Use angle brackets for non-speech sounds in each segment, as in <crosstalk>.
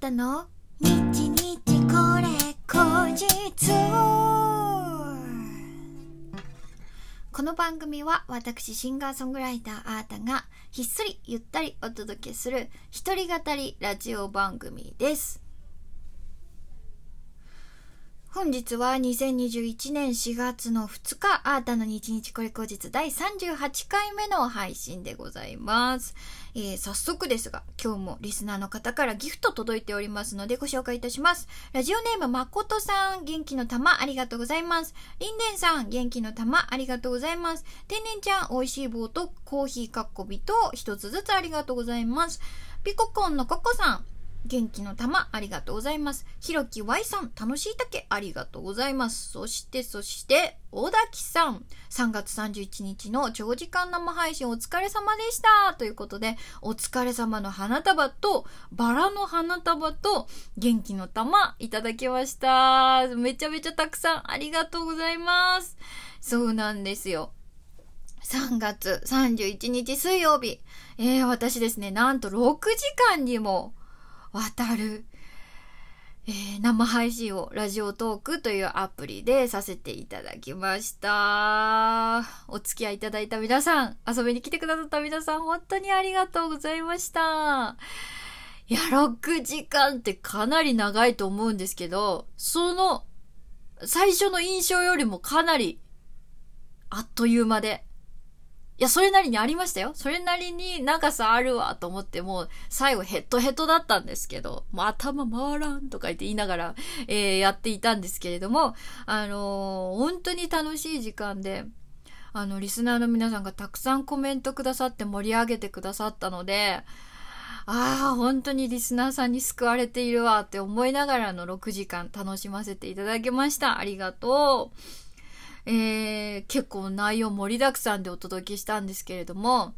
たの？日日これ後日。この番組は私シンガーソングライターあーたがひっそりゆったりお届けする一人語りラジオ番組です。本日は2021年4月の2日、アータの日日これ後日第38回目の配信でございます。えー、早速ですが、今日もリスナーの方からギフト届いておりますのでご紹介いたします。ラジオネームまことさん、元気の玉ありがとうございます。りんでんさん、元気の玉ありがとうございます。天然ちゃん、美味しい棒とコーヒーかっこびと一つずつありがとうございます。ピココンのココさん、元気の玉ありがとうございます。ひろき Y さん、楽しい竹ありがとうございます。そして、そして、小滝さん、3月31日の長時間生配信お疲れ様でしたということで、お疲れ様の花束と、バラの花束と、元気の玉いただきました。めちゃめちゃたくさんありがとうございます。そうなんですよ。3月31日水曜日。えー、私ですね、なんと6時間にも渡る、えー、生配信をラジオトークというアプリでさせていただきました。お付き合いいただいた皆さん、遊びに来てくださった皆さん、本当にありがとうございました。いや、6時間ってかなり長いと思うんですけど、その、最初の印象よりもかなり、あっという間で、いや、それなりにありましたよ。それなりに長さあるわと思って、もう最後ヘッドヘッドだったんですけど、もう頭回らんとか言って言いながら、えー、やっていたんですけれども、あのー、本当に楽しい時間で、あの、リスナーの皆さんがたくさんコメントくださって盛り上げてくださったので、ああ、本当にリスナーさんに救われているわって思いながらの6時間楽しませていただきました。ありがとう。えー、結構内容盛りだくさんでお届けしたんですけれども、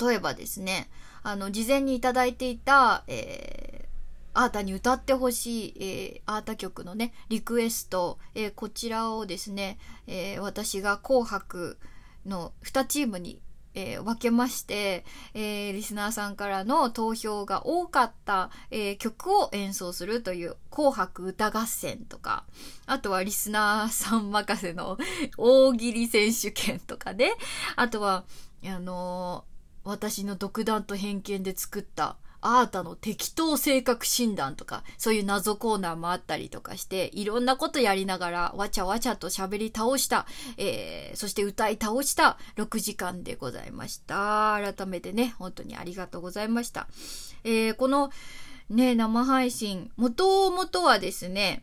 例えばですね、あの、事前にいただいていた、えー、アータに歌ってほしい、えー、アータ曲のね、リクエスト、えー、こちらをですね、えー、私が紅白の2チームにえー、分けまして、えー、リスナーさんからの投票が多かった、えー、曲を演奏するという紅白歌合戦とか、あとはリスナーさん任せの <laughs> 大喜利選手権とかで、あとは、あの私の独断と偏見で作ったアータの適当性格診断とか、そういう謎コーナーもあったりとかして、いろんなことやりながら、わちゃわちゃと喋り倒した、えー、そして歌い倒した6時間でございました。改めてね、本当にありがとうございました。えー、この、ね、生配信、もともとはですね、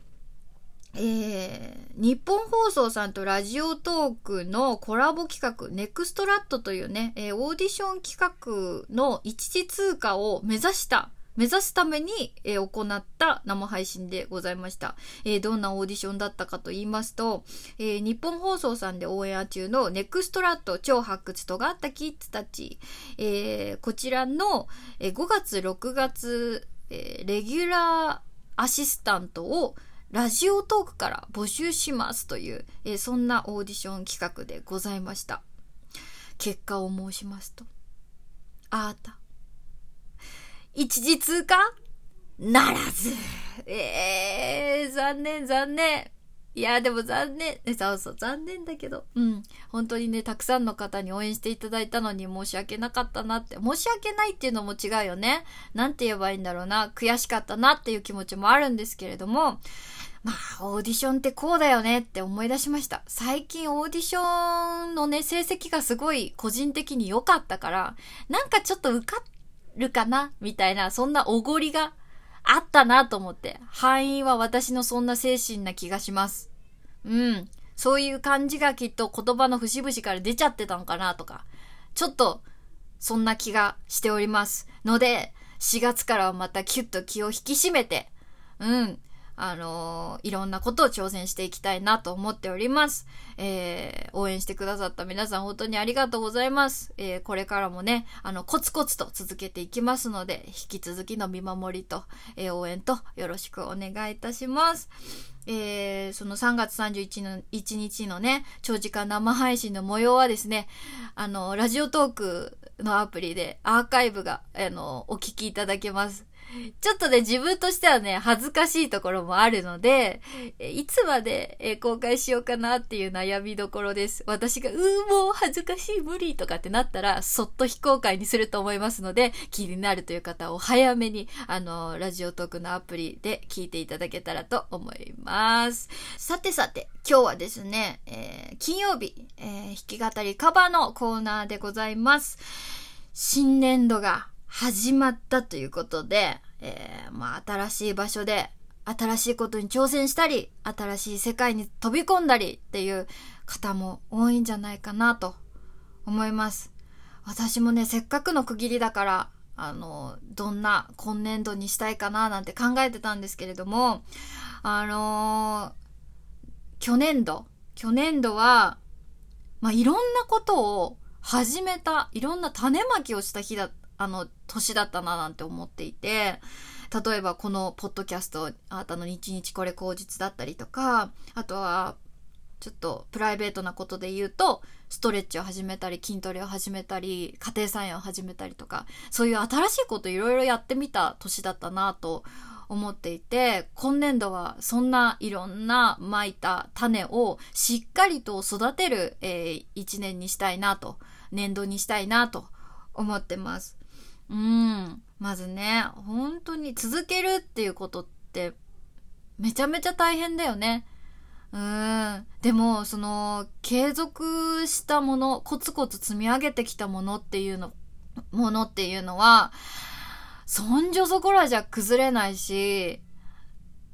えー、日本放送さんとラジオトークのコラボ企画、ネクストラットというね、えー、オーディション企画の一時通過を目指した、目指すために、えー、行った生配信でございました、えー、どんなオーディションだったかと言いますと、えー、日本放送さんでオンエア中のネクストラット超発掘とがあったキッズたち、えこちらの、え5月6月、えレギュラーアシスタントをラジオトークから募集しますという、えー、そんなオーディション企画でございました。結果を申しますと、あーた、一時通過ならず。えー、残念残念。いや、でも残念。<laughs> そうそう、残念だけど。うん。本当にね、たくさんの方に応援していただいたのに申し訳なかったなって。申し訳ないっていうのも違うよね。なんて言えばいいんだろうな。悔しかったなっていう気持ちもあるんですけれども、まあ、オーディションってこうだよねって思い出しました。最近オーディションのね、成績がすごい個人的に良かったから、なんかちょっと受かるかなみたいな、そんなおごりがあったなと思って。範囲は私のそんな精神な気がします。うん。そういう感じがきっと言葉の節々から出ちゃってたのかなとか、ちょっと、そんな気がしております。ので、4月からはまたキュッと気を引き締めて、うん、あのー、いろんなことを挑戦していきたいなと思っております。えー、応援してくださった皆さん本当にありがとうございます。えー、これからもね、あの、コツコツと続けていきますので、引き続きの見守りと、え応援とよろしくお願いいたします。えー、その3月31の1日のね、長時間生配信の模様はですね、あの、ラジオトークのアプリでアーカイブが、あの、お聞きいただけます。ちょっとね、自分としてはね、恥ずかしいところもあるので、いつまで公開しようかなっていう悩みどころです。私が、うーもう恥ずかしい、無理とかってなったら、そっと非公開にすると思いますので、気になるという方はお早めに、あの、ラジオトークのアプリで聞いていただけたらと思います。さてさて、今日はですね、えー、金曜日、えー、弾き語りカバーのコーナーでございます。新年度が始まったということで、えー、まあ、新しい場所で、新しいことに挑戦したり、新しい世界に飛び込んだりっていう方も多いんじゃないかなと思います。私もね、せっかくの区切りだから、あの、どんな今年度にしたいかななんて考えてたんですけれども、あのー、去年度、去年度は、まあ、いろんなことを始めた、いろんな種まきをした日だ、あの、年だったななんて思っていて、例えばこのポッドキャスト、あなたの日日これ口実だったりとか、あとは、ちょっとプライベートなことで言うと、ストレッチを始めたり、筋トレを始めたり、家庭菜園を始めたりとか、そういう新しいこといろいろやってみた年だったなと思っていて、今年度はそんないろんな巻いた種をしっかりと育てる、えー、一年にしたいなと、年度にしたいなと思ってます。うん。まずね、本当に続けるっていうことってめちゃめちゃ大変だよね。うん。でも、その、継続したもの、コツコツ積み上げてきたものっていうの、ものっていうのは、そんじょそこらじゃ崩れないし、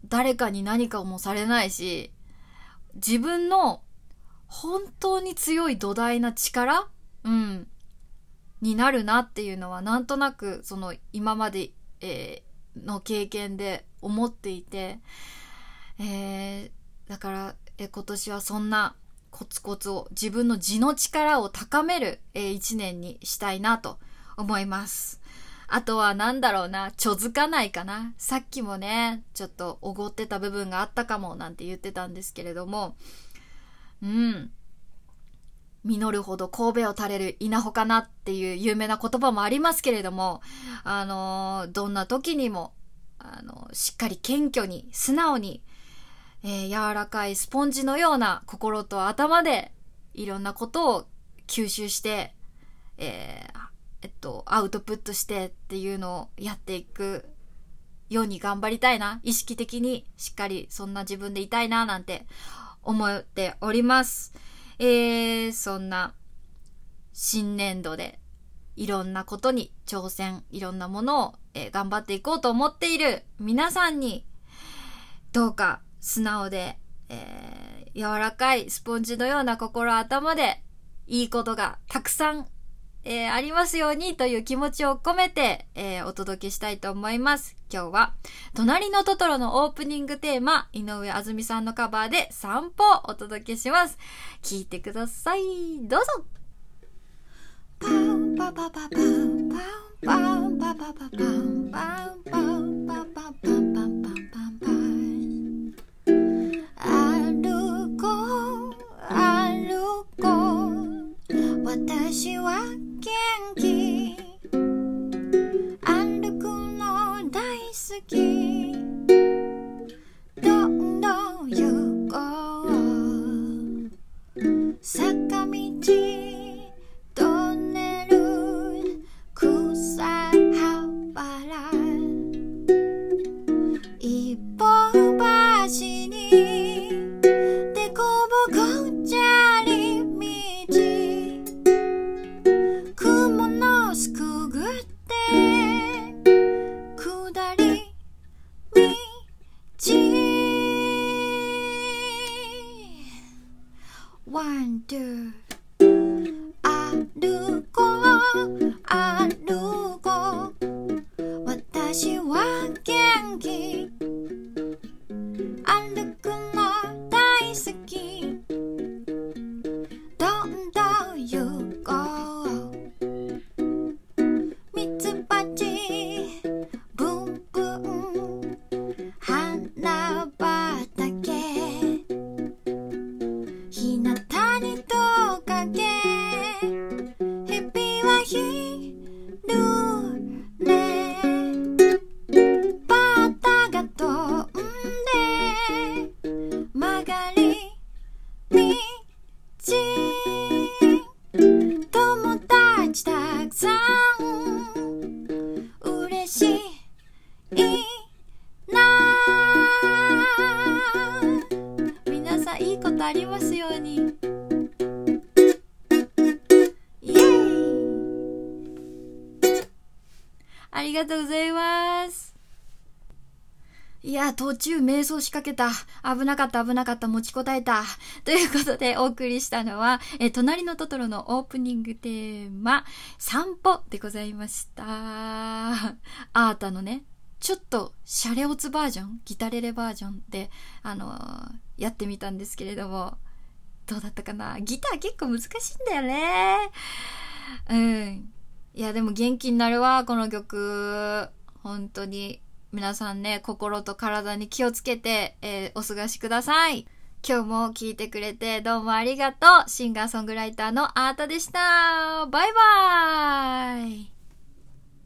誰かに何かもされないし、自分の本当に強い土台な力？うん。になるなっていうのはなんとなくその今まで、えー、の経験で思っていて、えー、だから、え今年はそんなコツコツを自分の地の力を高める、えー、一年にしたいなと思います。あとはなんだろうな、ちょづかないかな。さっきもね、ちょっとおごってた部分があったかもなんて言ってたんですけれども、うん。実るほど神戸を垂れる稲穂かなっていう有名な言葉もありますけれども、あの、どんな時にも、あの、しっかり謙虚に、素直に、えー、柔らかいスポンジのような心と頭で、いろんなことを吸収して、えー、えっと、アウトプットしてっていうのをやっていくように頑張りたいな。意識的にしっかりそんな自分でいたいななんて思っております。えー、そんな新年度でいろんなことに挑戦、いろんなものを、えー、頑張っていこうと思っている皆さんにどうか素直で、えー、柔らかいスポンジのような心頭でいいことがたくさんえー、ありますようにという気持ちを込めて、えー、お届けしたいと思います。今日は、隣のトトロのオープニングテーマ、井上あずみさんのカバーで散歩をお届けします。聞いてください。どうぞパンパパパパンパンパンパパパパンパンパンパンパン但是我渐たくさん。いや、途中瞑想仕掛けた。危なかった危なかった持ちこたえた。<laughs> ということでお送りしたのは、え隣のトトロのオープニングテーマ、散歩でございました。アータのね、ちょっとシャレオツバージョン、ギタレレバージョンで、あのー、やってみたんですけれども、どうだったかな？ギター結構難しいんだよね。うん。いや、でも元気になるわ、この曲。本当に。皆さんね、心と体に気をつけて、えー、お過ごしください。今日も聞いてくれてどうもありがとう。シンガーソングライターのアートでした。バイバーイ